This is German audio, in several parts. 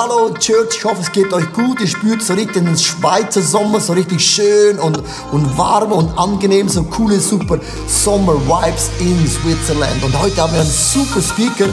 Hallo Church, ich hoffe es geht euch gut. Ihr spürt so richtig den Schweizer Sommer, so richtig schön und, und warm und angenehm, so coole, super Sommer-Vibes in Switzerland. Und heute haben wir einen super Speaker.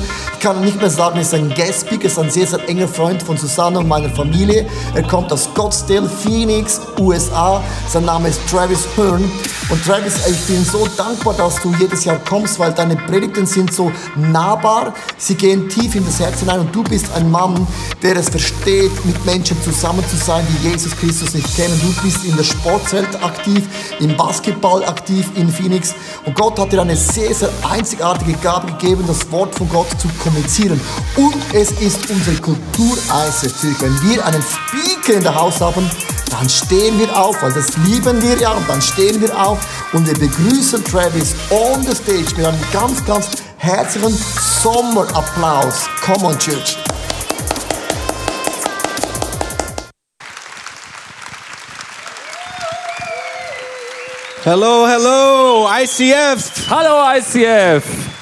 Ich kann nicht mehr sagen, er ist ein Guest-Speaker, ist ein sehr, sehr enger Freund von Susanne und meiner Familie. Er kommt aus Scottsdale, Phoenix, USA. Sein Name ist Travis Hearn. Und Travis, ich bin so dankbar, dass du jedes Jahr kommst, weil deine Predigten sind so nahbar. Sie gehen tief in das Herz hinein und du bist ein Mann, der es versteht, mit Menschen zusammen zu sein, die Jesus Christus nicht kennen. Du bist in der Sportwelt aktiv, im Basketball aktiv in Phoenix. Und Gott hat dir eine sehr, sehr einzigartige Gabe gegeben, das Wort von Gott zu kommunizieren. Und es ist unsere Kultureis natürlich. Wenn wir einen Speaker in der Haus haben, dann stehen wir auf, weil das lieben wir ja. Und dann stehen wir auf und wir begrüßen Travis on the stage mit einem ganz, ganz herzlichen Sommerapplaus. Come on, Church. Hello, hello, ICF. Hallo ICF!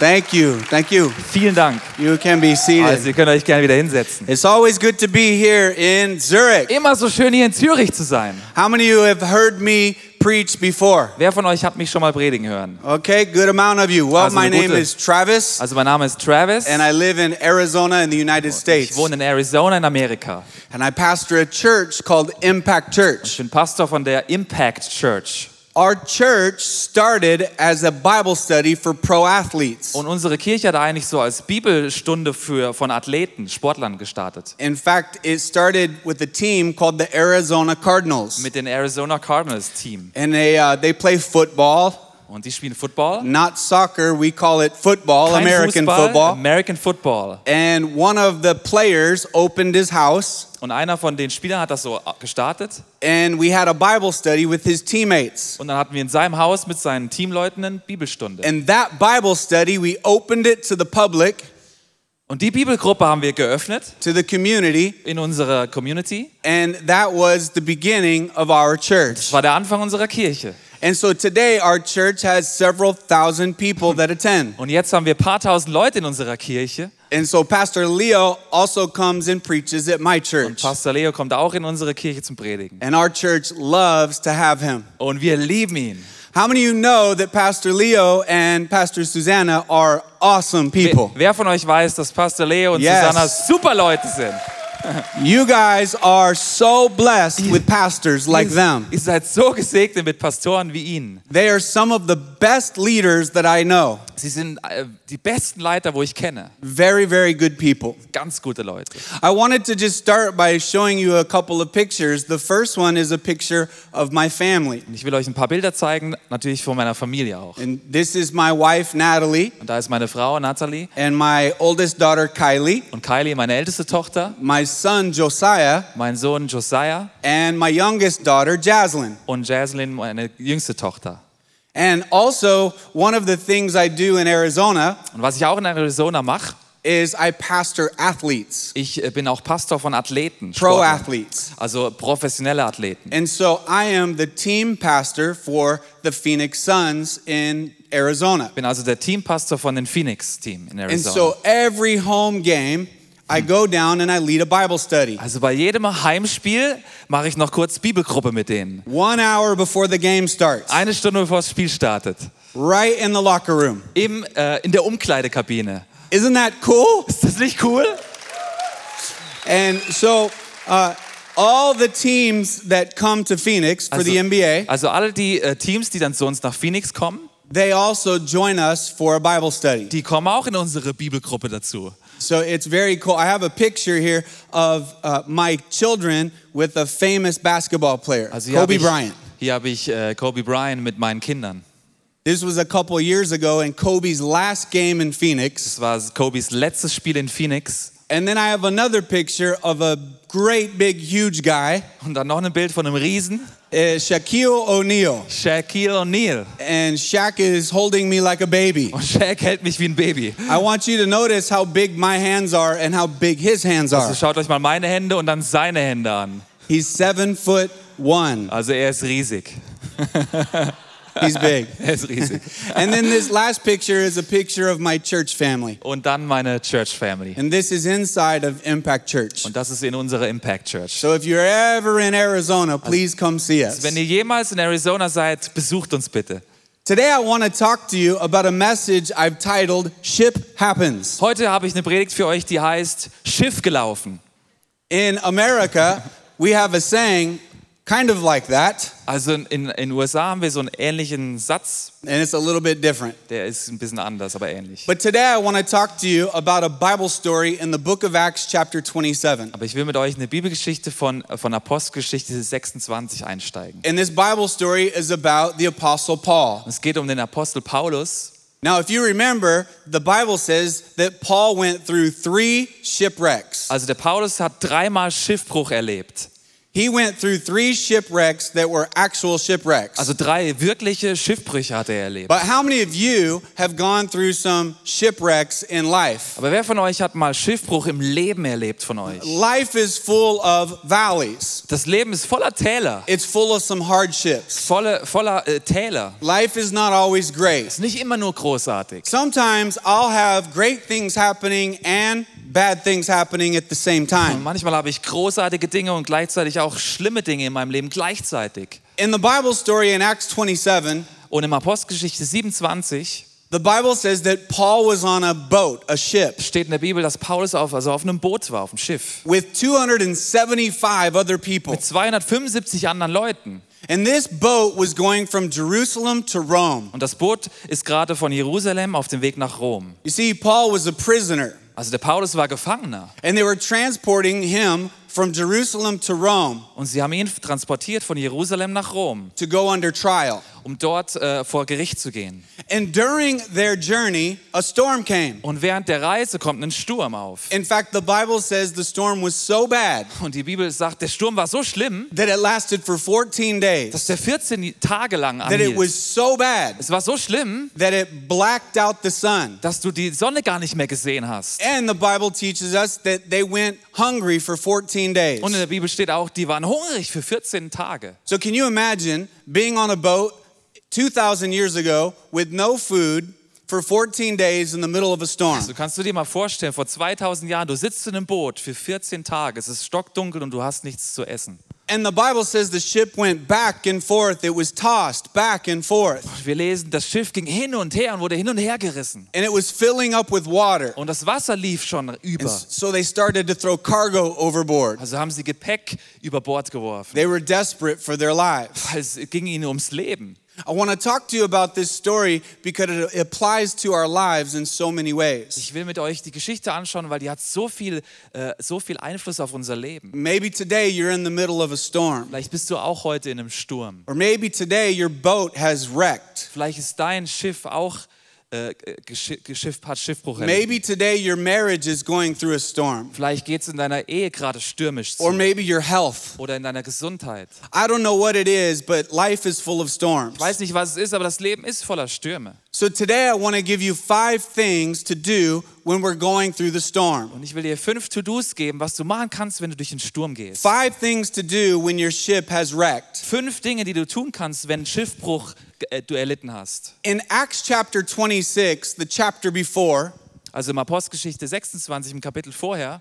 Thank you, thank you. Vielen Dank. You can be Also seated. ihr könnt euch gerne wieder hinsetzen. It's always good to be here in Zurich. Immer so schön hier in Zürich zu sein. How many of you have heard me preach before? Wer von euch hat mich schon mal predigen hören? Okay, good amount of you. Well, Also my name is Travis, Also mein Name ist Travis. and I live in Arizona in the United Ich States. wohne in Arizona in Amerika. And I pastor a church called Impact Ich Church. bin Pastor von der Impact Church. Our church started as a Bible study for pro athletes. Und unsere Kirche hat eigentlich so als Bibelstunde für, von Athleten, Sportlern gestartet. In fact, it started with a team called the Arizona Cardinals. Mit dem Arizona Cardinals Team. And they, uh, they play football, Und die spielen Football. not soccer. We call it football, Kein American Fußball, football. American Football. And one of the players opened his house, Und einer von den Spielern hat das so gestartet. and we had a Bible study with his teammates. Und dann hatten wir in seinem Haus mit seinen Teamleuten eine Bibelstunde. And that Bible study, we opened it to the public, Und die Bibelgruppe haben wir geöffnet to the community, in unserer Community. and that was the beginning of our Das church. war der Anfang unserer Kirche. And so today, our church has several thousand people that attend. Und jetzt haben wir ein paar tausend Leute in unserer Kirche. And so Pastor Leo also comes and preaches at my Und church. Pastor Leo kommt auch in unsere Kirche zum Predigen. And our church loves to have him. Und wir lieben ihn. How many of you know that Pastor Leo and Pastor Susanna are awesome Wer, people? wer von euch weiß, dass Pastor Leo und Yes. Susanna super Leute sind? You guys are so blessed with pastors like them. Ihr seid so gesegnet mit Pastoren wie ihnen. They are some of the best leaders that I know. Sie sind äh, die besten Leiter, wo ich kenne. Very, very good people. Ganz gute Leute. I wanted to just start by showing you a couple of pictures. The first one is a picture of my family. Ich will euch ein paar Bilder zeigen, natürlich von meiner Familie auch. And this is my wife, Natalie, Und da ist meine Frau Natalie and my oldest daughter, Kylie, und Kylie, meine älteste Tochter, my son, Josiah, mein Sohn Josiah and my youngest daughter, Jaslyn. und Jaslyn, meine jüngste Tochter. And also, one of the things I do in Arizona Und was ich auch in Arizona mache, is I pastor athletes, ich äh, bin auch Pastor von Athleten, pro athletes. also professionelle Athleten. And so I am the team pastor for the Phoenix Suns in Arizona. Bin also der Teampastor von den Phoenix-Team in Arizona. And so every home game, I go down and I lead a Bible study. also bei jedem Heimspiel mache ich noch kurz Bibelgruppe mit denen. One hour before the game starts, Eine Stunde bevor das Spiel startet. right in the locker room. Im, äh, in der Umkleidekabine. Isn't that cool? Ist das nicht cool? And so, uh, all the teams that come to Phoenix for the NBA, also alle die äh, Teams, die dann zu uns nach Phoenix kommen, they also join us for a Bible study. die kommen auch in unsere Bibelgruppe dazu. So it's very cool. I have a picture here of uh, my children with a famous basketball player, Also Kobe ich, Bryant. hier habe ich äh, Kobe Bryant mit meinen Kindern. This was a couple years ago in Kobe's last game in Phoenix. Das war Kobes letztes Spiel in Phoenix. And then I have another picture of a great big huge guy, Und dann noch ein Bild von einem Riesen, uh, Shaquille O'Neal. Shaquille O'Neal. And Shaq is holding me like a baby. Und Shaq hält mich wie ein Baby. I want you to notice how big my hands are and how big his hands are. Also schaut euch mal meine Hände und dann seine Hände an. He's seven foot one. Also er ist riesig. He's big. Er ist riesig. And then this last picture is a picture of my church family. Und dann meine Church Family. And this is inside of Impact Church. Und das ist in unserer Impact Church. So if you're ever in Arizona, please come see us. Wenn ihr jemals in Arizona seid, besucht uns bitte. Today I want to talk to you about a message I've titled Ship Happens. Heute habe ich eine Predigt für euch, die heißt Schiff gelaufen. In America, we have a saying kind of like that, Also in in den USA haben wir so einen ähnlichen Satz, and it's a little bit different. der ist ein bisschen anders, aber ähnlich. But today I want to talk to you about a Bible story in the book of Acts chapter 27. Aber ich will mit euch eine Bibelgeschichte von, von Apostelgeschichte 26 einsteigen. And this Bible story is about the apostle Paul. Es geht um den Apostel Paulus. Now, if you remember, the Bible says that Paul went through three shipwrecks. Also der Paulus hat dreimal Schiffbruch erlebt. He went through three shipwrecks that were actual shipwrecks. Also drei wirkliche Schiffbrüche hat er erlebt. But how many of you have gone through some shipwrecks in life? Aber wer von euch hat mal Schiffbruch im Leben erlebt von euch? Life is full of valleys. Das Leben ist voller Täler, It's full of some hardships. voller, voller äh, Täler. Life is not always great. Ist nicht immer nur großartig. Sometimes I'll have great things happening and bad things happening at the same Und time. manchmal habe ich großartige Dinge und gleichzeitig auch schlimme Dinge in meinem Leben gleichzeitig. In the Bible story in Acts 27, Und im Apostelgeschichte 27 the Bible says that Paul was on a boat, a ship, steht in der Bibel, dass Paulus auf, also auf einem Boot war, auf dem Schiff. with 275 other people. Mit 275 anderen Leuten. And this boat was going from Jerusalem to Rome. Und das Boot ist gerade von Jerusalem auf dem Weg nach Rom. You see, Paul was a prisoner, Also der Paulus war Gefangener. and they were transporting him from Jerusalem to Rome Und sie haben ihn transportiert von Jerusalem nach Rom, to go under trial. Um dort äh, vor Gericht zu gehen. And during their journey, a storm came. Und während der Reise kommt ein Sturm auf. In fact, the Bible says the storm was so bad Und die Bibel sagt, der Sturm war so schlimm, that it lasted for 14 dass days. der 14 Tage lang That it anhielt. was so bad Es war so schlimm, that it blacked out the sun. dass du die Sonne gar nicht mehr gesehen hast. And the Bible teaches us that they went hungry for 14 days. Und in der Bibel steht auch, die waren hungrig für 14 Tage. So, can you imagine being on a boat 2,000 years ago with no food for 14 days in the middle of a storm? Also kannst du dir mal vorstellen, vor 2000 Jahren, du sitzt in einem Boot für 14 Tage, es ist stockdunkel und du hast nichts zu essen. And the Bible says the ship went back and forth, it was tossed back and forth, Wir lesen, das Schiff ging hin und her und wurde hin und her gerissen. and it was filling up with water. Und das Wasser lief schon And über. so they started to throw cargo overboard. Also haben sie Gepäck über Bord geworfen. They were desperate for their lives. Es ging ihnen ums Leben. I want to talk to you about this story because it applies to our lives in so many ways. Ich will mit euch die Geschichte anschauen, weil die hat so viel, äh, so viel Einfluss auf unser Leben. Maybe today you're in the middle of a storm, Vielleicht bist du auch heute in einem Sturm. or maybe today your boat has wrecked. Vielleicht ist dein Schiff auch äh, Geschiff, Geschiff, hat Schiffbruch erlebt. Maybe today your marriage is going through a storm, Vielleicht geht es in deiner Ehe gerade stürmisch or zu. maybe your health. Oder in deiner Gesundheit. I don't know what it is, but life is full of storms. Ich weiß nicht, was es ist, aber das Leben ist voller Stürme. So today I want to give you five things to do when we're going through the storm. Und ich will dir fünf To-Dos geben, was du machen kannst, wenn du durch den Sturm gehst. Five things to do when your ship has wrecked. Fünf Dinge, die du tun kannst, wenn Schiffbruch äh, du erlitten hast. In Acts chapter 26, the chapter before, Also im Apostelgeschichte 26, im Kapitel vorher,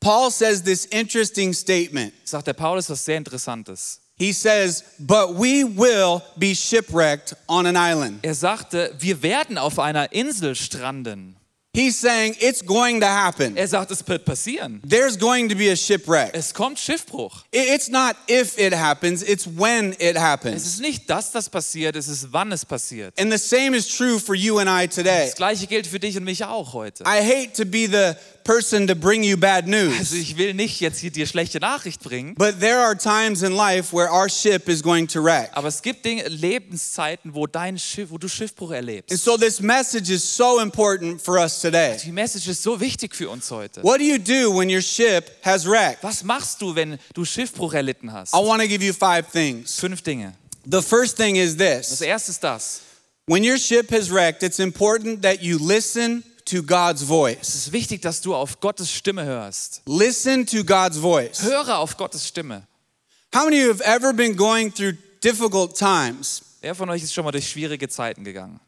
Paul says this interesting statement. sagt der Paulus was sehr Interessantes. He says, But we will be shipwrecked on an island. Er sagte, wir werden auf einer Insel stranden. He's saying it's going to happen. Er sagt, es wird passieren. There's going to be a shipwreck. Es kommt Schiffbruch. It's not if it happens, it's when it Es happens. ist nicht, dass das passiert, es ist, wann es passiert. And the same is true for you and I today. Das gleiche gilt für dich und mich auch heute. I hate to be the person to bring you bad Also news, ich will nicht jetzt hier dir schlechte Nachricht bringen, but there are times in life where our ship is going to wreck. aber es gibt Dinge, Lebenszeiten, wo, dein Schiff, wo du Schiffbruch And erlebst. so this message is so important for us today. Die Message ist so wichtig für uns heute. What do you do when your ship has wrecked? Was machst du, wenn du Schiffbruch erlitten hast? I want to give you five things. Fünf Dinge. The first thing is Das this erste ist das. when your ship has wrecked, it's important that you listen to God's Es voice. ist wichtig, dass du auf Gottes Stimme hörst. Listen to God's voice. Höre auf Gottes Stimme. How many of you have ever been going through difficult times Wer von euch ist schon mal durch schwierige Zeiten gegangen?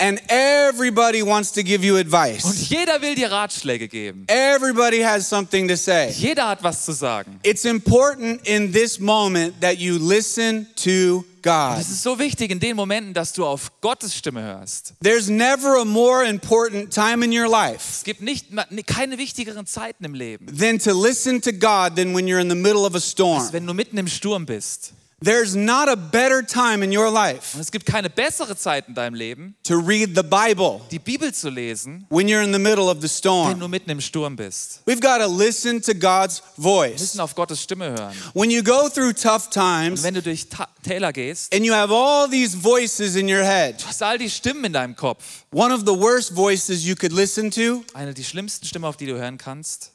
and everybody wants to give you Und advice. jeder will dir Ratschläge geben. Everybody has something to say. Jeder hat was zu sagen. It's important in this moment that you listen to God. Es ist so wichtig in den Momenten, dass du auf Gottes Stimme hörst. There's never a more important time in your life Es gibt nicht, keine wichtigeren Zeiten im Leben, than to listen to God than when you're in the middle of a storm. als wenn du mitten im Sturm bist. There's not a better time in your life Und es gibt keine bessere Zeit in deinem Leben, to read the Bible die Bibel zu lesen, when you're in the middle of the wenn storm. du mitten im Sturm bist. We've got to listen to God's Wir voice. müssen auf Gottes Stimme hören. When you go through tough Und times wenn du durch Täler gehst, and you have all these voices in your head, du hast all die Stimmen in deinem Kopf. one of the worst voices you could listen to Eine der schlimmsten Stimmen, auf die du hören kannst,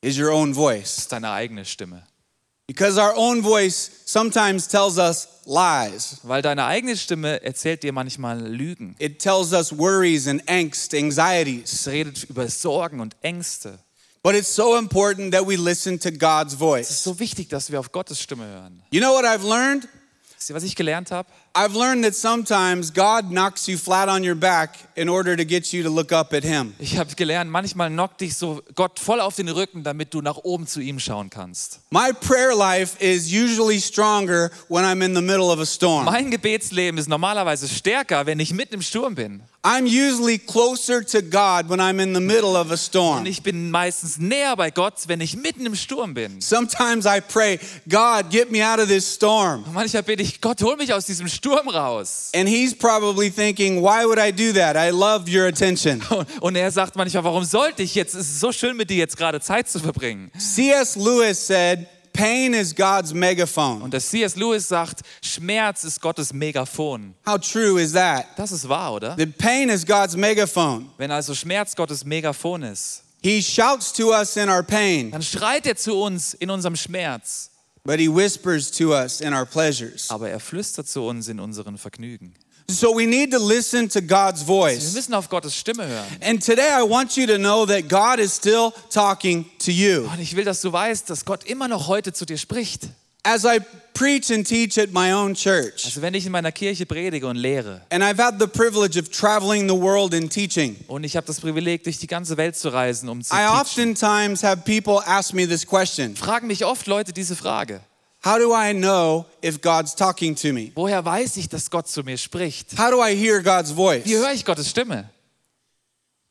is your own voice. ist deine eigene Stimme. Because our own voice sometimes tells us lies. Weil deine eigene Stimme erzählt dir manchmal Lügen. It tells us worries and angst, anxieties. Es redet über Sorgen und Ängste. But it's so important that we listen to God's Es ist voice. so wichtig, dass wir auf Gottes Stimme hören. You know what I've learned? Was ich gelernt habe? I've learned that sometimes God knocks you flat on your back in order to get you to look up at Him. Ich habe gelernt, manchmal knockt dich so Gott voll auf den Rücken, damit du nach oben zu ihm schauen kannst. My prayer life is usually stronger when I'm in the middle of a storm. Mein Gebetsleben ist normalerweise stärker, wenn ich mitten im Sturm bin. I'm usually closer to God when I'm in the middle of a storm. Und ich bin meistens näher bei Gott, wenn ich mitten im Sturm bin. Sometimes I pray, God, get me out of this storm. Manchmal bete ich, Gott, hol mich aus diesem Sturm raus. And He's probably thinking, why would I do that? I love your attention. Und- Und er sagt manchmal, warum sollte ich jetzt? Es ist so schön, mit dir jetzt gerade Zeit zu verbringen. C.S. Lewis said, pain is God's megaphone. Und der C.S. Lewis sagt, Schmerz ist Gottes Megafon. How true is that? Das ist wahr, oder? That pain is God's megaphone. Wenn also Schmerz Gottes Megafon ist, He shouts to us in our pain, dann schreit er zu uns in unserem Schmerz, but He whispers to us in our pleasures. aber er flüstert zu uns in unseren Vergnügen. So we need to listen to God's Wir voice. müssen auf Gottes Stimme hören. And today I want you to know that God is still talking to you. Und ich will, dass du weißt, dass Gott immer noch heute zu dir spricht. As I preach and teach at my own church, Also wenn ich in meiner Kirche predige und lehre and I've had the privilege of traveling the world and teaching, und ich habe das Privileg, durch die ganze Welt zu reisen, um zu I teachen, oftentimes have people ask me this question fragen mich oft Leute diese Frage. How do I know if God's talking to me? Woher weiß ich, dass Gott zu mir spricht? How do I hear God's Wie voice? höre ich Gottes Stimme?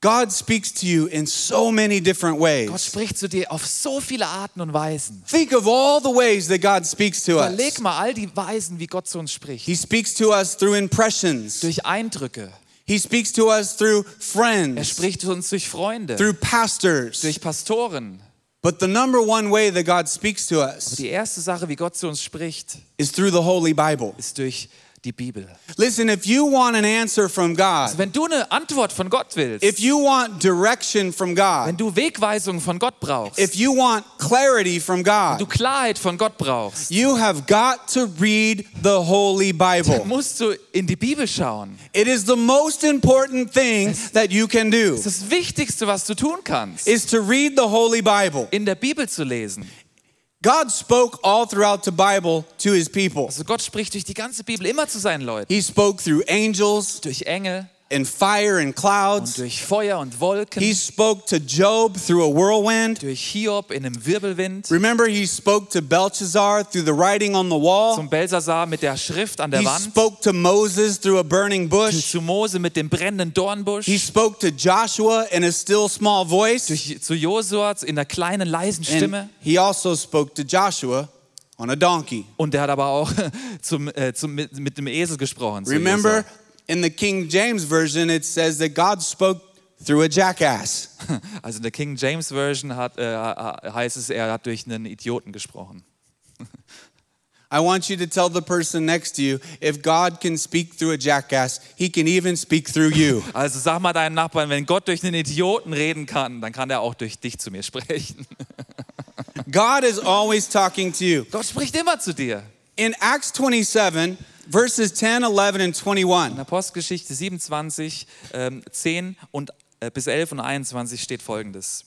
God speaks to you in so many different Gott ways. spricht zu dir auf so viele Arten und Weisen. Think of all the ways that God speaks to us. Überleg mal all die Weisen, wie Gott zu uns spricht. He speaks to us through impressions. Durch Eindrücke. He speaks to us through Er friends, spricht zu uns durch Freunde, through pastors. durch Pastoren. But the number one way that God speaks to us Die erste Sache, wie Gott zu uns spricht, is through the Holy Bible. ist durch die Bibel. Listen, if you want an answer from God, Wenn du eine Antwort von Gott willst, if you want direction from wenn God, du Wegweisung von Gott brauchst, if you want clarity from du God, Klarheit von Gott brauchst, you have got to read the Holy Bible. musst du in die Bibel schauen. It is the most important thing that you can do das Wichtigste, was du tun kannst, is to read the Holy Bible. in der Bibel zu lesen. God spoke all throughout the Bible to his people. Also Gott spricht durch die ganze Bibel immer zu seinen Leuten. He spoke through angels Durch Engel and fire and und clouds. durch Feuer und Wolken. He spoke to Job through a whirlwind. durch Hiob in einem Wirbelwind. Remember, he spoke to Belshazzar through the writing on the wall. Zum Belsasar mit der Schrift an der He Wand. spoke to Moses through a burning bush. Zu Mose mit dem brennenden Dornbusch. He spoke to Joshua in a still small voice. durch, zu Josua in einer kleinen, leisen Stimme. And he also spoke to Joshua on a donkey. Und der hat aber auch zum, äh, zum, mit, mit dem Esel gesprochen. Remember, in the King James Version, it says that God spoke through a jackass. Also in der King James Version hat, äh, heißt es, er hat durch einen Idioten gesprochen. I want you to tell the person next to you if God can speak through a jackass, he can even speak through you. Also sag mal deinen Nachbarn, wenn Gott durch einen Idioten reden kann, dann kann er auch durch dich zu mir sprechen. God is always talking to you. Gott spricht immer zu dir. In Acts 27, verses 10, 11, and 21, In Apostelgeschichte 27, ähm, 10 und, äh, bis 11 und 21 steht folgendes.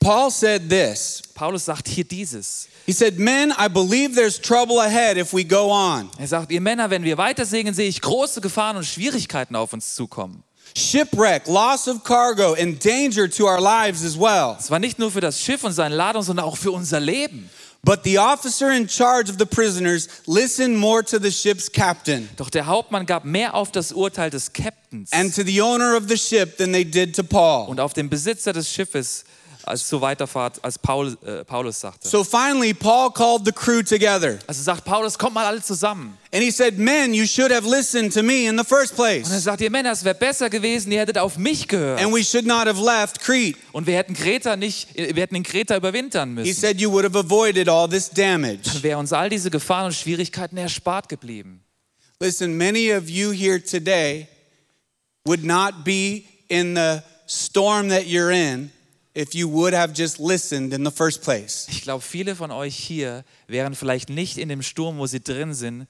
Paul said this. Paulus sagt hier dieses. He said, Men, I believe there's trouble ahead if we go on. Er sagt, ihr Männer, wenn wir weiter segeln, sehe ich große Gefahren und Schwierigkeiten auf uns zukommen. Shipwreck, loss of cargo, and danger to our lives as well. Es war nicht nur für das Schiff und seine Ladung, sondern auch für unser Leben. But the officer in charge of the prisoners listened more to the ship's captain Doch der Hauptmann gab mehr auf das Urteil des Captains and to the owner of the ship than they did to Paul. und auf den Besitzer des Schiffes als zur Weiterfahrt, als Paul, äh, Paulus sagte. So finally, Paul called the crew together Also sagt Paulus, kommt mal alle zusammen. and he said, Men, you should have listened to me in the first place." Und er sagt, ihr Männer, es wäre besser gewesen, ihr hättet auf mich gehört. and we should not have left Crete. Und wir hätten Kreta nicht, wir hätten in Kreta überwintern müssen. He said, You would have avoided all this damage. Dann wäre uns all diese Gefahren und Schwierigkeiten erspart geblieben. Listen, many of you here today would not be in the storm that you're in if you would have just listened in the first place. Ich glaube, viele von euch hier wären vielleicht nicht in dem Sturm, wo sie drin sind,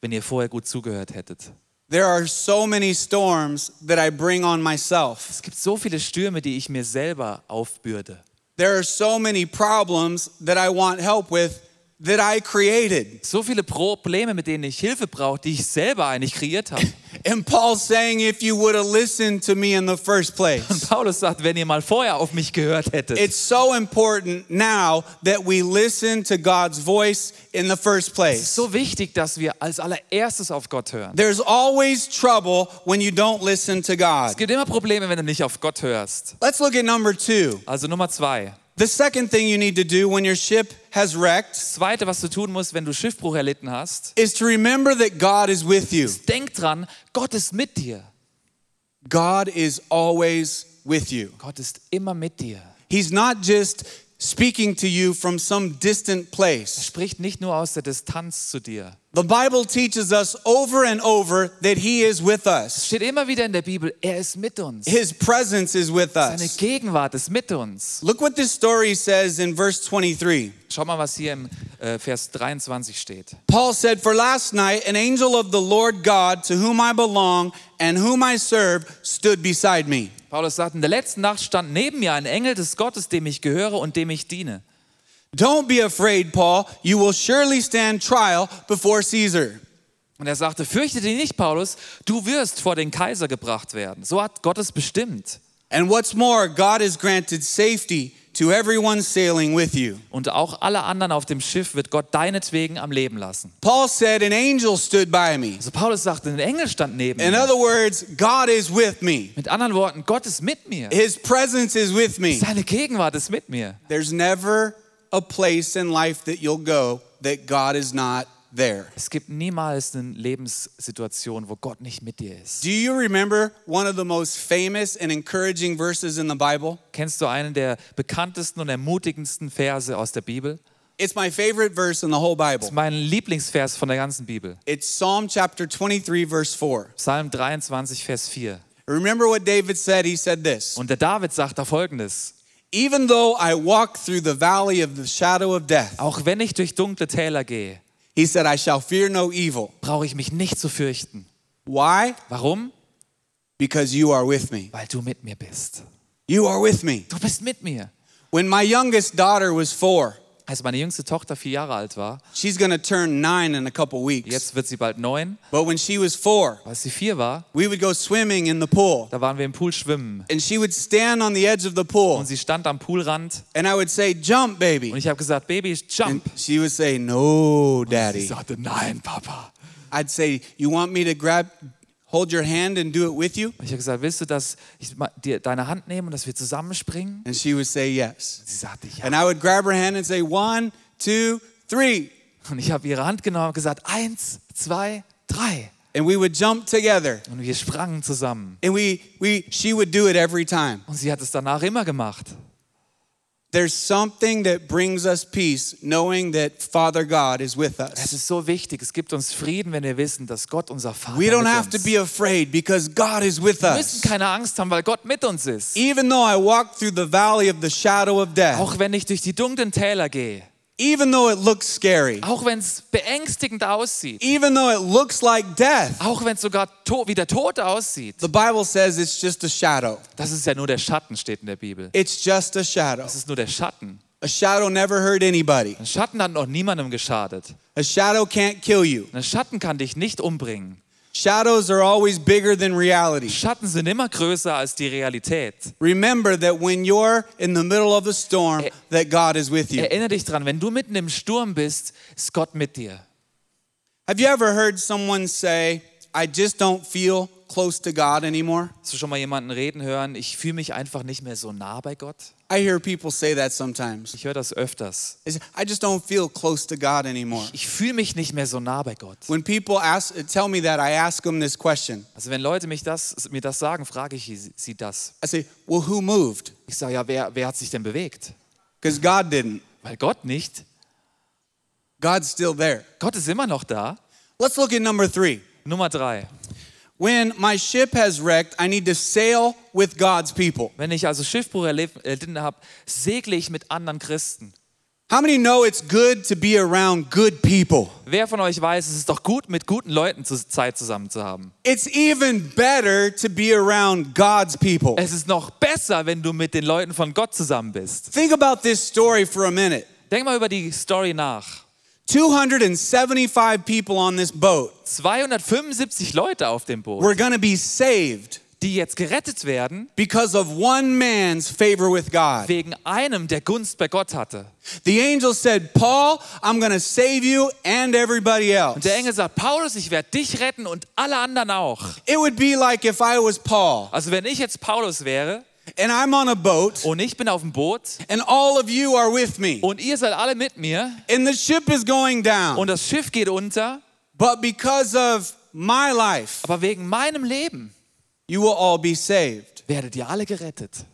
wenn ihr vorher gut zugehört hättet. There are so many storms that I bring on myself. Es gibt so viele Stürme, die ich mir selber aufbürde. There are so many problems that I want help with that I created. So viele Probleme, mit denen ich Hilfe brauche, die ich selber eigentlich kreiert habe. And Paul's saying, if you would have listened to me in the first Und place, Paulus sagt, wenn ihr mal vorher auf mich gehört hättet. it's so important now that we listen to God's voice in the first Es ist place. so wichtig, dass wir als allererstes auf Gott hören. There's always trouble when you don't listen to Es God. gibt immer Probleme, wenn du nicht auf Gott hörst. Let's look at number two. Also Nummer zwei. The second thing you need to do when your ship has wrecked Das Zweite, was du tun musst, wenn du Schiffbruch erlitten hast, is to remember that God is with you. denk dran, Gott ist mit dir. God is always with you. Gott ist immer mit dir. He's not just speaking to you from some distant place. Er spricht nicht nur aus der Distanz zu dir. The Bible teaches us over and over that He is with Es us. steht immer wieder in der Bibel, er ist mit uns. His presence is with us. Seine. Gegenwart ist mit uns. Look what this story says in verse 23. Schau mal, was hier im äh, Vers 23 steht. Paul said, For last night an angel of the Lord God, to whom I belong and whom I serve, stood beside me. Paulus sagt, in der letzten Nacht stand neben mir ein Engel des Gottes, dem ich gehöre und dem ich diene. Don't be afraid, Paul. You will surely stand trial before Caesar. Und er sagte, fürchte dich nicht, Paulus, du wirst vor den Kaiser gebracht werden. So hat Gott es bestimmt. And what's more, God has granted safety to everyone sailing with you. Und auch alle anderen auf dem Schiff wird Gott deinetwegen am Leben lassen. Paul said, An angel stood by me. Also Paulus sagte, ein Engel stand neben In mir. other words, God is with me. Mit anderen Worten, Gott ist mit mir. His presence is with me. Seine Gegenwart ist mit mir. There's never a place in life that you'll go that God is not there. Es gibt niemals eine Lebenssituation, wo Gott nicht mit dir ist. Do you remember one of the most famous and encouraging verses in the Bible? Kennst du einen der bekanntesten und ermutigendsten Verse aus der Bibel? It's my favorite verse in the whole Das Bible. ist mein Lieblingsvers von der ganzen Bibel. It's Psalm chapter 23, verse 4. Psalm 23, Vers 4. Remember what David said? He said this Und der David sagt da folgendes. Even though I walk through the valley of the shadow of death, Auch wenn ich durch dunkle Täler gehe, he said, I shall fear no evil. brauche ich mich nicht zu fürchten. Why? Warum? Because you are with me. Weil du mit mir bist. You are with me. Du bist mit mir. When my youngest daughter was four, Als meine jüngste Tochter vier Jahre alt war, she's gonna turn nine in a couple weeks. jetzt wird sie bald neun, But when she was four, als sie vier war, we would go swimming in the pool. da waren wir im Pool schwimmen. And she would stand on the edge of the pool. Und sie stand am Poolrand And I would say, Jump, und baby. ich habe gesagt, Baby, jump. And she would say, No, Sie daddy. sagte, nein, Papa. I'd say, You want me to grab, hold your hand and do it with you? Ich habe gesagt, willst du, dass ich dir deine Hand nehme und dass wir zusammenspringen? And she would say, Yes. Sie sagte, ja. And I would grab her hand and say, One, two, three. Und ich habe ihre Hand genommen und gesagt, eins, zwei, drei. And we would jump together. Und wir sprangen zusammen. And we, we, she would do it every time. Und sie hat es danach immer gemacht. There's something that brings us peace knowing that Father God is with Es us. ist so wichtig. Es gibt uns Frieden, wenn wir wissen, dass Gott unser Vater We don't mit have to be afraid because God is with Wir müssen us. keine Angst haben, weil Gott mit uns ist. Even though I walk through the valley of the shadow of death, Auch wenn ich durch die dunklen Täler gehe, even though it looks scary, Auch wenn es beängstigend aussieht. even though it looks like death, Auch wenn es sogar wie der Tod aussieht. the Bible says it's just a shadow. Das ist ja nur der Schatten, steht in der Bibel. It's just a shadow. Das ist nur der Schatten. A shadow never hurt anybody. Ein Schatten hat noch niemandem geschadet. A shadow can't kill you. Ein Schatten kann dich nicht umbringen. Shadows are always bigger than reality. Schatten sind immer größer als die Realität. Remember that when you're in the middle of a storm, that God is with you. Erinnere dich dran, wenn du mitten im Sturm bist, ist Gott mit dir. Have you ever heard someone say, I just don't feel close to God anymore? Hast du schon mal jemanden reden hören, ich fühle mich einfach nicht mehr so nah bei Gott? I hear people say that sometimes. Ich höre das öfters. I just don't feel close to God anymore. Ich fühle mich nicht mehr so nah bei Gott. When people ask, tell me that, I ask them this question. Also wenn Leute mich das, mir das sagen, frage ich sie das. I say, Well, who moved? Ich sage, ja, wer, wer hat sich denn bewegt? Because God didn't. Weil Gott nicht. God's still there. Gott ist immer noch da. Let's look at number three. Nummer drei. When my ship has wrecked, I need to sail with God's people. Wenn ich also Schiffbruch erlitten habe, segle ich mit anderen Christen. How many know it's good to be around good people? Wer von euch weiß, es ist doch gut, mit guten Leuten Zeit zusammen zu haben. It's even better to be around God's people. Es ist noch besser, wenn du mit den Leuten von Gott zusammen bist. Think about this story for a minute. Denk mal über die Story nach. 275 people on this boat 275 Leute auf dem Boot, were going to be saved die jetzt gerettet werden because of one man's favor with God. wegen einem, der Gunst bei Gott hatte. The angel said, Paul, I'm going to save you and everybody else. Und der Engel sagt, Paulus, ich werde dich retten und alle anderen auch. It would be like if I was Paul Also wenn ich jetzt Paulus wäre and I'm on a boat und ich bin auf dem Boot and all of you are with me und ihr seid alle mit mir and the ship is going down. und das Schiff geht unter, But because of my life, aber wegen meinem Leben you will all be saved. werdet ihr alle gerettet.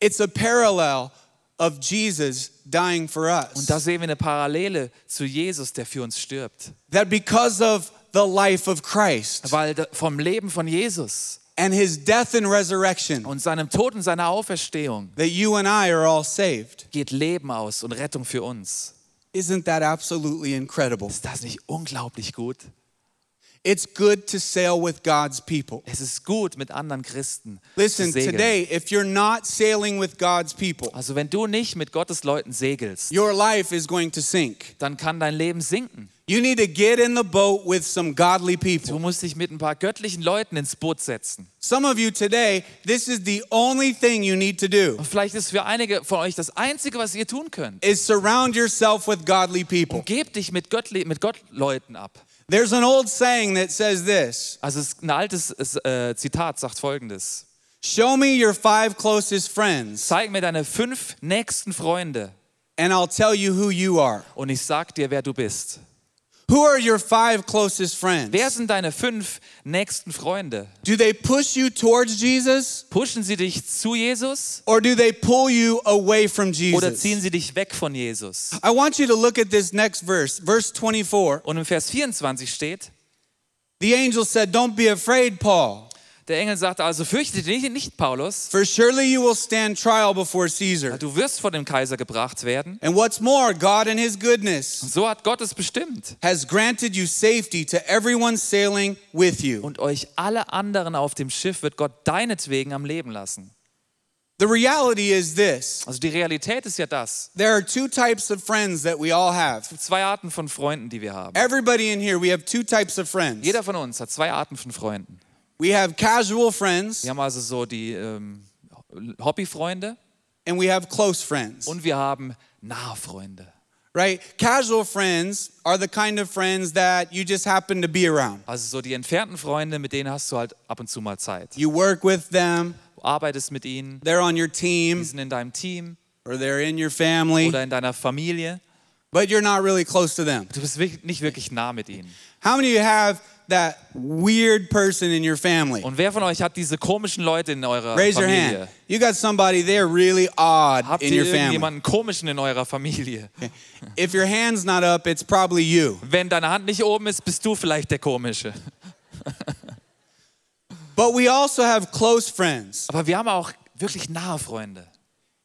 It's a parallel of Jesus dying for Und us. da sehen wir eine Parallele zu Jesus, der für uns stirbt. That because of the life of Christ Weil vom Leben von Jesus and his death and resurrection, und seinem Tod und seiner Auferstehung that you and I are all saved. geht Leben aus und Rettung für uns. Isn't that absolutely incredible? Ist das nicht unglaublich gut? It's good to sail with God's people. Es ist gut, mit anderen Christen Listen, today, if you're not sailing with God's people, Also wenn du nicht mit Gottes Leuten segelst, your life is going to sink. dann kann dein Leben sinken. You need to get in the boat with some godly Du people. musst dich mit ein paar göttlichen Leuten ins Boot setzen. Some of you today, this is the only thing you need to do Und vielleicht ist für einige von euch das Einzige, was ihr tun könnt. is surround yourself with godly people. Umgebt dich mit, Göttli mit Gottleuten ab. There's an old saying that says this Also ein altes es, äh, Zitat sagt folgendes. Show me your five closest friends, Zeig mir deine fünf nächsten Freunde and I'll tell you who you are. und ich sag dir, wer du bist. Who are your five closest friends? Wer sind deine fünf nächsten Freunde? Do they push you towards Jesus, Pushen sie dich zu Jesus or do they pull you away from Jesus? oder ziehen sie dich weg von Jesus? I want you to look at this next verse, verse 24. Und im Vers 24 steht, The angel said, Don't be afraid, Paul, der Engel sagte also, fürchte dich nicht, Paulus, for surely you will stand trial before Caesar. du wirst vor dem Kaiser gebracht werden. And what's more, God in his goodness Und so hat Gott es bestimmt has granted you safety to everyone sailing with you. und euch alle anderen auf dem Schiff wird Gott deinetwegen am Leben lassen. The reality is this Also die Realität ist ja das. there are two types of friends that we all have. Zwei Arten von Freunden, die wir haben. Everybody in here, we have two types of friends. Jeder von uns hat zwei Arten von Freunden. We have casual friends Wir haben also so die ähm, Hobbyfreunde and we have close friends, und wir haben nahe Freunde. right? Casual friends are the kind of friends that you just happen to be around. Also so die entfernten Freunde, mit denen hast du halt ab und zu mal Zeit. You work with them, Du arbeitest mit ihnen, they're on your die team sind in deinem Team or they're in your family, oder in deiner Familie. But you're not really close to them. Du bist nicht wirklich nah mit ihnen. How many of you have that weird person in your family? Und wer von euch hat diese komischen Leute in eurer Raise your Familie? hand. You got somebody there really odd Habt in ihr your family. irgendjemanden komischen in eurer Familie? If your hand's not up, it's probably you. Wenn deine Hand nicht oben ist, bist du vielleicht der Komische. But we also have close friends. Aber wir haben auch wirklich nahe Freunde.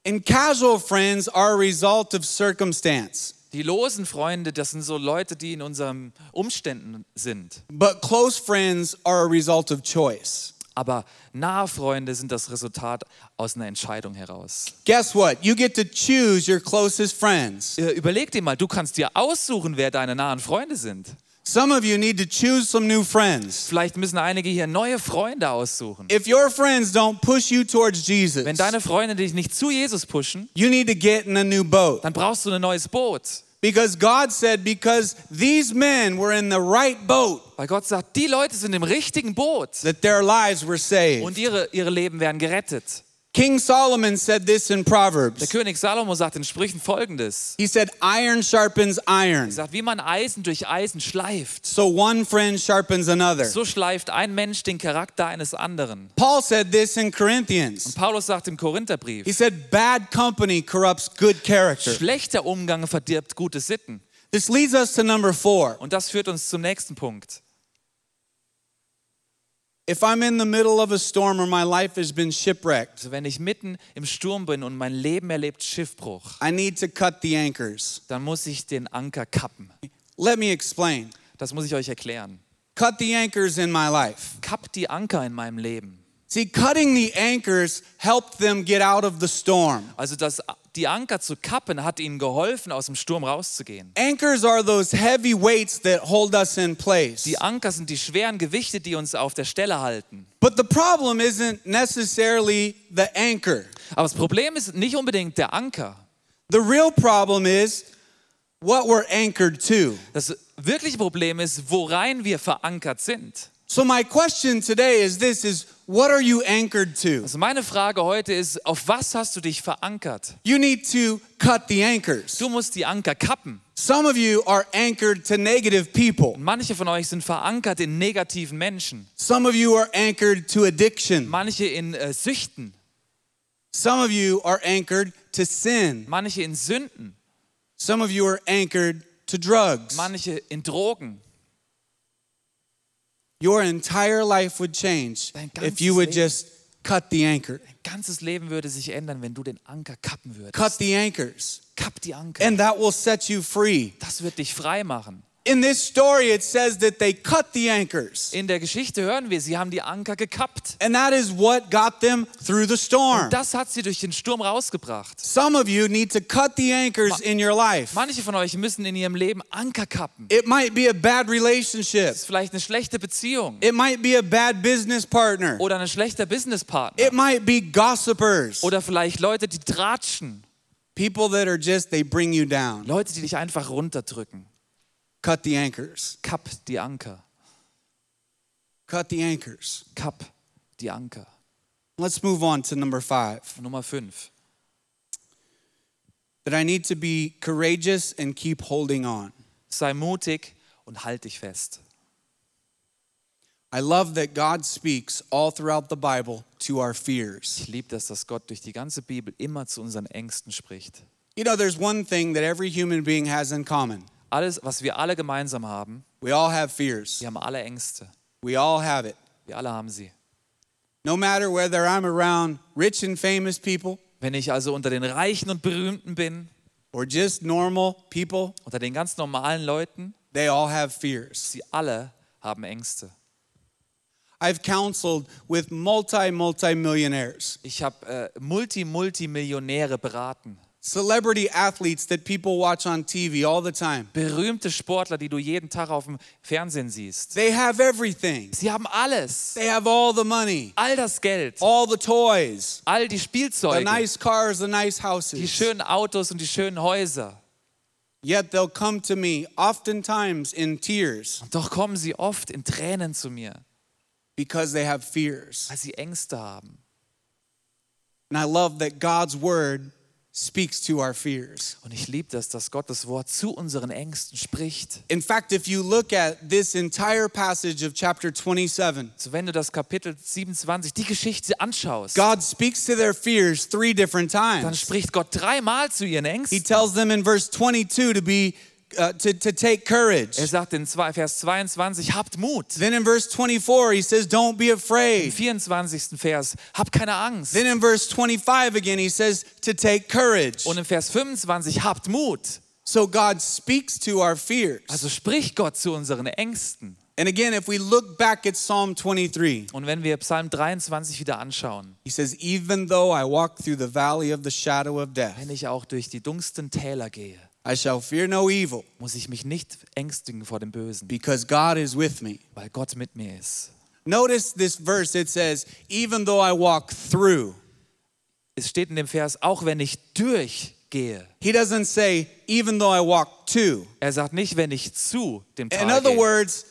And casual friends are a result of circumstance. Die losen Freunde, das sind so Leute, die in unseren Umständen sind. But close friends are a result of choice. Aber nahe Freunde sind das Resultat aus einer Entscheidung heraus. Guess what? You get to choose your closest friends. Äh, Überleg dir mal, du kannst dir aussuchen, wer deine nahen Freunde sind. Some of you need to choose some new friends. Vielleicht müssen einige hier neue Freunde aussuchen. If your friends don't push you towards Jesus, Wenn deine Freunde dich nicht zu Jesus pushen, you need to get in a new boat. dann brauchst du ein neues Boot. Because God said, because these men were in the right boat, Weil Gott sagt, die Leute sind im richtigen Boot that their lives were saved. und ihre, ihre Leben werden gerettet. King Solomon said this in Der Proverbs. König Salomo sagt in Sprüchen folgendes. He said, Iron sharpens iron. Er sagt, wie man Eisen durch Eisen schleift, So one friend sharpens another. so schleift ein Mensch den Charakter eines anderen. Paul said this in Corinthians. Paulus sagt im He Korintherbrief, said, Bad company corrupts good character. schlechter Umgang verdirbt gute Sitten. This leads us to number four. Und das führt uns zum nächsten Punkt. If I'm in the middle of a storm or my life has been shipwrecked, Also wenn ich mitten im Sturm bin und mein Leben erlebt Schiffbruch, I need to cut the anchors. dann muss ich den Anker kappen. Let me explain. Das muss ich euch erklären. Cut the anchors in my life. Kapp die Anker in meinem Leben. See, cutting the anchors helped them get out of the storm. Also das, die Anker zu kappen hat ihnen geholfen, aus dem Sturm rauszugehen. Anchors are those heavy weights that hold us in place. Die Anker sind die schweren Gewichte, die uns auf der Stelle halten. But the problem isn't necessarily the anchor. Aber das Problem ist nicht unbedingt der Anker. The real problem is what we're anchored to. Das wirkliche Problem ist, worein wir verankert sind. So my question today is this is what are you anchored to? Also meine Frage heute ist, auf was hast du dich verankert? You need to cut the anchors. Du musst die Anker kappen. Some of you are anchored to negative people. Manche von euch sind verankert in negativen Menschen. Some of you are anchored to addiction. Manche in äh, Süchten. Some of you are anchored to sin. Manche in Sünden. Some of you are anchored to drugs. Manche in Drogen. Your entire life would change if you would just cut the anchor. Dein ganzes Leben würde sich ändern, wenn du den Anker kappen würdest. Cut the anchors. Kapp die Anker. And that will set you free. Das wird dich frei machen. In this story, it says that they cut the anchors. In der Geschichte hören wir, sie haben die Anker gekappt. And that is what got them through the storm. Das hat sie durch den Sturm rausgebracht. Some of you need to cut the anchors in your life. Manche von euch müssen in ihrem Leben Anker kappen. It might be a bad relationship. Das ist vielleicht eine schlechte Beziehung It might be a bad business partner. oder ein schlechter Businesspartner It might be gossipers. oder vielleicht Leute, die tratschen. People that are just, they bring you down. Leute, die dich einfach runterdrücken. Cut the anchors. Kapp die Anker. Cut the anchors. Kapp die Anker. Let's move on to number five. Nummer 5. That I need to be courageous and keep holding on. Sei mutig und halt dich fest. I love that God speaks all throughout the Bible to our fears. Ich liebe das, dass Gott durch die ganze Bibel immer zu unseren Ängsten spricht. You know, there's one thing that every human being has in common Alles, was wir alle gemeinsam haben, we all have fears, wir haben alle Ängste. we all have it. Wir alle haben sie. No matter whether I'm around rich and famous people Wenn ich also unter den Reichen und Berühmten bin, or just normal people, unter den ganz normalen Leuten, they all have fears. sie alle haben Ängste. I've counseled with multi, multi millionaires, Ich habe äh, Multi-Multimillionäre beraten. Celebrity athletes that people watch on TV all the time. Berühmte Sportler, die du jeden Tag auf dem Fernsehen siehst. They have everything. Sie haben alles. They have all the money, All das Geld. all the toys, All die the Spielzeuge. nice cars, the nice Die houses. schönen Autos und die schönen Häuser. Yet they'll come to me oftentimes in tears Doch kommen sie oft in Tränen zu mir, because they have fears. weil sie Ängste haben. And I love that God's word speaks to our fears. Und ich liebe das, dass Gottes Wort zu unseren Ängsten spricht. In fact, if you look at this entire passage of chapter 27, So wenn du das Kapitel 27, die Geschichte anschaust, God speaks to their fears three different dann times. spricht Gott dreimal zu ihren He Ängsten. tells them in verse 22 to be uh, to, to take courage. Er sagt in Vers 22, habt Mut. Then in verse 24, he says, Don't be Im afraid. 24. Vers, habt keine Angst. Then in verse 25 again, he says to take courage. Und im Vers 25, habt Mut. So God speaks to our fears. Also spricht Gott zu unseren Ängsten. And again, if we look back at Psalm 23, Und wenn wir Psalm 23 wieder anschauen, he says, Even though I walk through the valley of the shadow of death, wenn ich auch durch die dunsten Täler gehe, I shall fear no evil, muss ich mich nicht ängstigen vor dem Bösen, because God is with me. weil Gott mit mir ist. Notice this verse, it says, Even though I walk through. Es steht in dem Vers, auch wenn ich durchgehe. He doesn't say, Even though I walk to. Er sagt nicht, wenn ich zu dem In other gehe. words,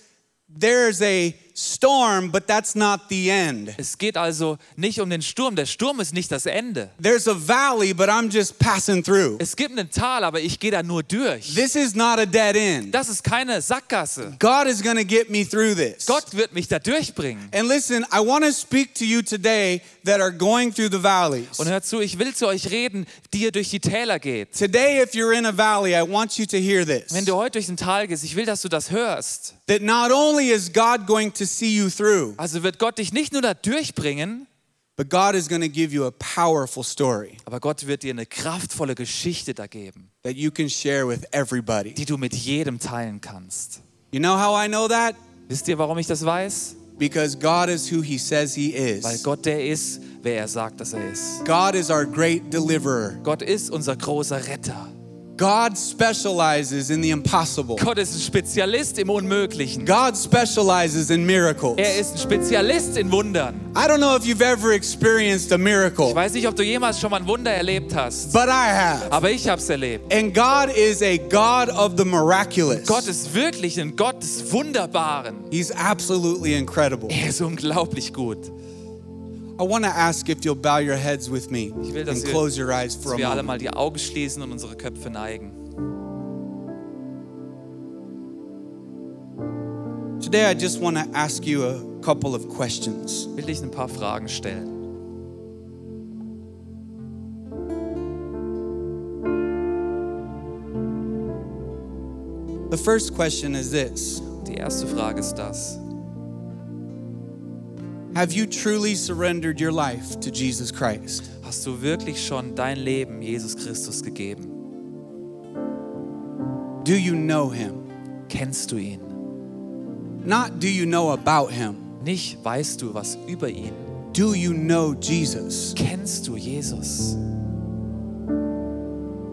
there's a storm, but that's not the end. Es geht also nicht um den Sturm. Der Sturm ist nicht das Ende. There's a valley, but I'm just passing through. Es gibt ein Tal, aber ich gehe da nur durch. This is not a dead end. Das ist keine Sackgasse. God is going to get me through this. Gott wird mich da durchbringen. And listen, I want to speak to you today that are going through the valleys. Und hört zu, ich will zu euch reden, die ihr durch die Täler geht. Today, if you're in a valley, I want you to hear this. Wenn du heute durch ein Tal gehst, ich will, dass du das hörst. That not only is God going to see you through, Also wird Gott dich nicht nur da durchbringen, but God is going to give you a powerful story aber Gott wird dir eine kraftvolle Geschichte da geben, that you can share with everybody. die du mit jedem teilen kannst. You know how I know that? Wisst ihr, warum ich das weiß? Because God is who He says He Weil is. Gott der ist, wer er sagt, dass er ist. God is our great deliverer. Gott ist unser großer Retter. God specializes in the impossible. Gott ist ein Spezialist im Unmöglichen. God specializes in miracles. Er ist ein Spezialist in Wundern. I don't know if you've ever experienced a Ich miracle, weiß nicht, ob du jemals schon mal ein Wunder erlebt hast, but I have. aber ich habe es erlebt. And God is a God of the miraculous. Gott ist wirklich ein Gott des Wunderbaren. He's absolutely incredible. Er ist unglaublich gut. I want to ask if you'll bow your heads with me Ich will, dass and wir- close your eyes for Dass a wir alle moment. mal die Augen schließen und unsere Köpfe neigen. Today, I just want to ask you a couple of questions. Will dich ein paar Fragen stellen. The first question is this Die erste Frage ist das. Have you truly surrendered your life to Jesus Christ? Hast du wirklich schon dein Leben Jesus Christus gegeben? Do you know him? Kennst du ihn? Not do you know about him, Nicht weißt du was über ihn? do you know Jesus? Kennst du Jesus?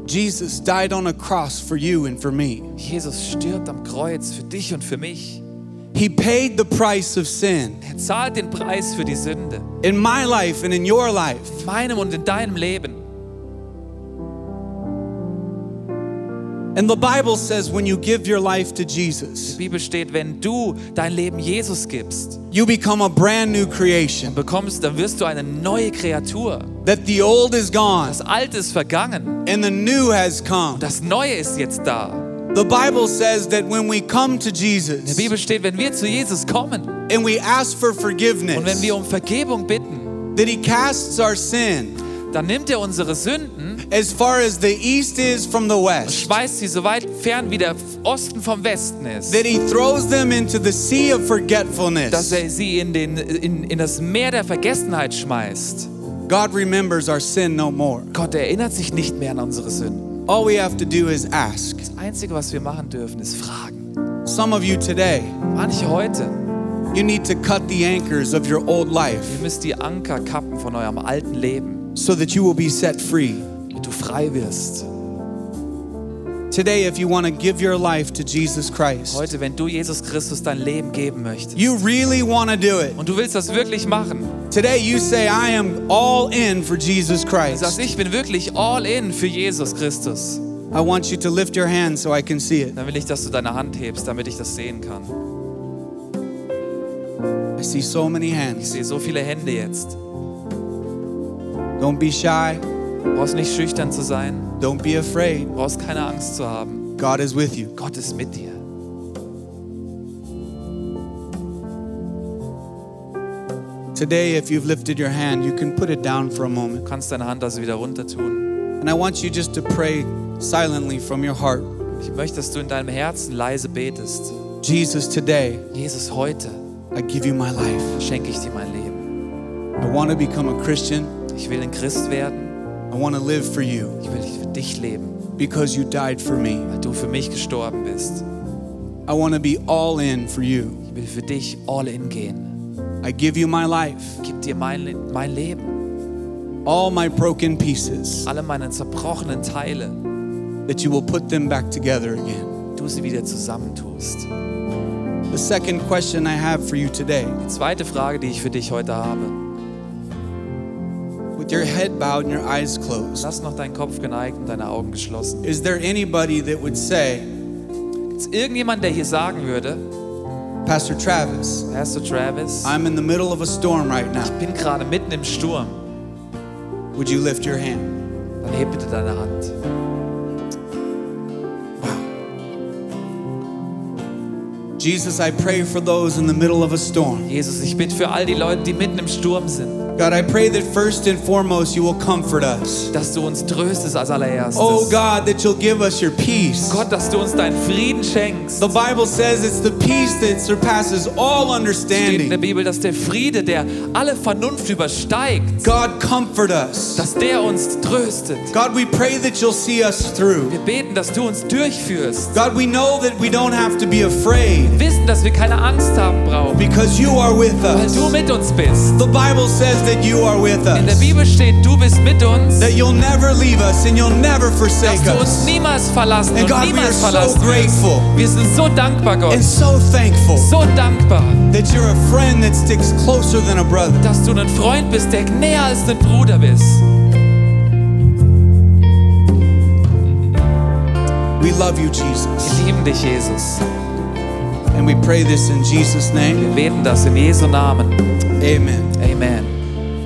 Jesus died on a cross for you and for me. Jesus stirbt am Kreuz für dich und für mich. He paid the price of sin Er zahlt den Preis für die Sünde. in my life and in your life. In meinem und in deinem Leben. And the Bible says when you give your life to Die Jesus, Bibel steht, wenn du dein Leben Jesus gibst, you become a brand new creation. bekommst, dann wirst du eine neue Kreatur. That the old is gone Das Alte ist vergangen. and the new has come. Das Neue ist jetzt da. The Bible says that when we come to In der Jesus Bibel steht, wenn wir zu Jesus kommen and we ask for und wenn forgiveness, wir um Vergebung bitten, that He casts our sin dann nimmt er unsere Sünden, as far as the east is from the west. schmeißt sie so weit fern wie der Osten vom Westen ist, That He throws them into the sea of dass forgetfulness. er sie in, den, in, in das Meer der Vergessenheit schmeißt. God remembers our sin no more. Gott erinnert sich nicht mehr an unsere Sünden. All we have to do is ask. Das Einzige, was wir machen dürfen, ist fragen. Some of you today, Manche heute, you need to cut the anchors of your old life ihr müsst die Anker kappen von eurem alten Leben, so that you will be set free. damit du frei wirst. Today, if you want to give your life to Jesus Christ, Heute, wenn du Jesus Christus dein Leben geben möchtest you really want to do it. und du willst das wirklich machen, Today, you say, I am all in for Jesus Christ. sagst, ich bin wirklich all in für Jesus Christus, I want you to lift your hand so I can see it. dann will ich, dass du deine Hand hebst, damit ich das sehen kann. I see so many Ich hands. sehe so viele Hände jetzt. Don't be shy. Du brauchst nicht schüchtern zu sein, Don't be afraid. du brauchst keine Angst zu haben. God is with you. Gott ist mit dir. Today, if you've lifted your hand, you can put it down for a Du moment. kannst deine Hand also wieder runter tun. And I want you just to pray silently from your heart. Ich möchte, dass du in deinem Herzen leise betest. Jesus, today, Jesus, heute I give you my life. schenke ich dir mein Leben. I want to become a Christian. Ich will ein Christ werden. I want to live for you. Ich will für dich leben. because you died for me. weil du für mich gestorben bist. I want to be all in for you. Ich will für dich all in gehen. I give you my life, Gib dir mein, mein Leben, all my broken pieces, alle meine zerbrochenen Teile, that you will put them back together again. du sie wieder zusammentust. The second question I have for you today, Die zweite Frage, die ich für dich heute habe. with your head bowed and your eyes closed, Lass noch deinen Kopf geneigt und deine Augen geschlossen. is there anybody that would say, Ist irgendjemand, der hier sagen würde, Pastor Travis, Pastor Travis, I'm in the middle of a storm right now. ich bin gerade mitten im Sturm, Would you lift your hand? dann heb bitte deine Hand. Jesus, I pray for those in the middle of a storm. Jesus, ich bitte für all die Leute, die mitten im Sturm sind, God, I pray that first and foremost you will comfort us. dass du uns tröstest als allererstes. Oh God, that you'll give us your peace. Gott, dass du uns deinen Frieden schenkst. The Bible says it's the peace that surpasses all steht in der understanding. Bibel, dass der Friede, der alle Vernunft übersteigt, God, comfort us. dass der uns tröstet. God, we pray that you'll see us through. Wir beten, dass du uns durchführst. God, we know that we don't have to be afraid Wir wissen, dass wir keine Angst haben brauchen, because you are with weil us. du mit uns bist. The Bible says that you are with us. In der Bibel steht, du bist mit uns, that you'll never leave us and you'll never forsake us. dass du uns niemals verlassen And und God, we are niemals so grateful Wir sind so dankbar, Gott, and so thankful so dankbar, that you're a friend that sticks closer than a brother. dass du ein Freund bist, der näher als ein Bruder bist. We love you, Jesus. Wir lieben dich, Jesus. And we pray this in Jesus' name. Wir beten das in Jesu Namen. Amen. Amen.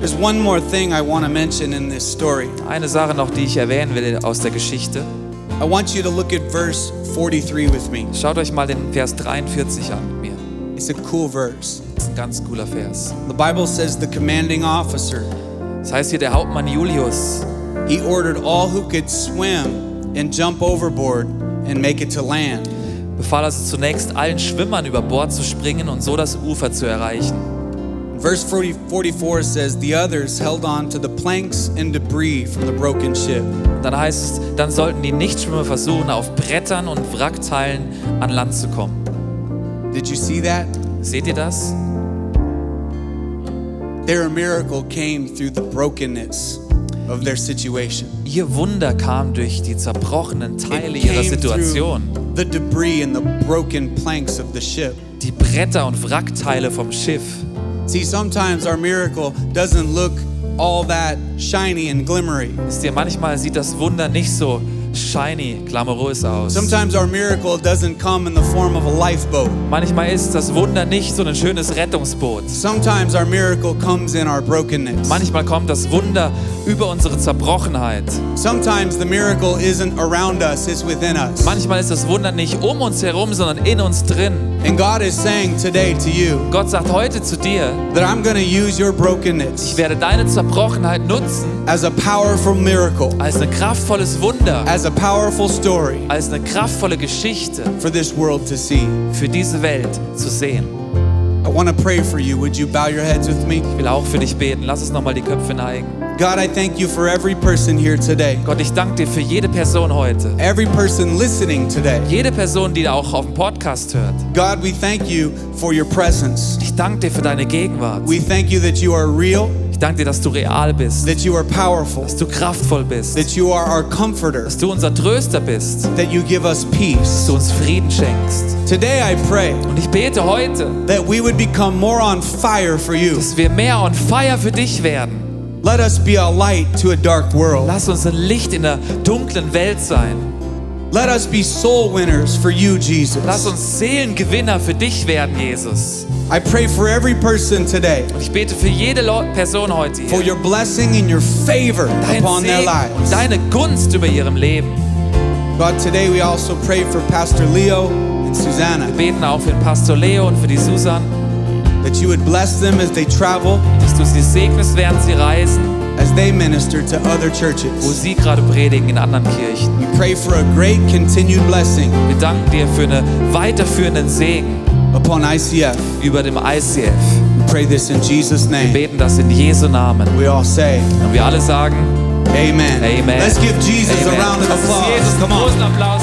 There's one more thing I want to mention in this story. Eine Sache noch, die ich erwähnen will aus der Geschichte. I want you to look at verse 43 with me. Schaut euch mal den Vers 43 an mit mir. It's a cool verse. Das ist ein ganz cooler Vers. The Bible says the commanding officer, Das heißt hier, der Hauptmann Julius, he ordered all who could swim and jump overboard and make it to land. befahl also zunächst allen Schwimmern über Bord zu springen und so das Ufer zu erreichen. Verse 40, 44 says the others held on to the planks and debris from the broken ship. Dann heißt es, dann sollten die Nichtschwimmer versuchen, auf Brettern und Wrackteilen an Land zu kommen. Did you see that? Seht ihr das? Their miracle came through the brokenness of their situation. Ihr Wunder kam durch die zerbrochenen Teile It ihrer Situation. the debris and the broken planks of the ship. Die Bretter und Wrackteile vom Schiff. See, sometimes our miracle doesn't look all that shiny and glimmery. Manchmal sieht das Wunder nicht so shiny, glamourös aus. Sometimes our miracle doesn't come in the form of a lifeboat. Manchmal ist das Wunder nicht so ein schönes Rettungsboot. Sometimes our miracle comes in our brokenness. Manchmal kommt das Wunder über unsere Zerbrochenheit. Sometimes the miracle isn't around us, it's within us. Manchmal ist das Wunder nicht um uns herum, sondern in uns drin. And God is saying today to you Gott sagt heute zu dir, that I'm going to use your ich brokenness werde deine Zerbrochenheit nutzen as a powerful miracle, als ein kraftvolles Wunder, as a powerful story als eine kraftvolle Geschichte for this world to see. für diese Welt zu sehen. I want to pray for you. Would you bow your heads with me? Ich will auch für dich beten. Lass uns nochmal die Köpfe neigen. God, I thank you for every person here today, Gott, ich danke dir für jede Person heute. every person listening today. Jede Person, die auch auf dem Podcast hört. God, we thank you for your presence. Ich danke dir für deine Gegenwart. We thank you that you are real, danke dir, dass du real bist, that you are powerful, dass du kraftvoll bist, that you are our comforter, dass du unser Tröster bist, that you give us dass peace. du uns Frieden schenkst. Today I pray Und ich bete heute, that we would become more on fire for you. dass wir mehr on fire für dich werden. Let us be a light to a dark world. Lass uns ein Licht in der dunklen Welt sein. Let us be soul winners for you, Lass Jesus. uns Seelengewinner für dich werden, Jesus. I pray for every person today Und ich bete für jede Person heute for hier. your blessing and your favor Dein upon their Segen und lives. deine Gunst über ihrem Leben. God, today we also pray for Pastor Leo and Susanna Wir beten auch für Pastor Leo und für die Susan, that you would bless them as they travel, dass du sie segnest, während sie reisen, as they minister to other wo churches. sie gerade predigen in anderen Kirchen. We pray for a great continued blessing Wir danken dir für einen weiterführenden Segen upon ICF. über dem ICF. We pray this in Jesus' Wir name. beten das in Jesu Namen. We all say, Und wir alle sagen, Amen. Amen. Let's give Jesus Amen. a round of applause. Jesus Come on. großen Applaus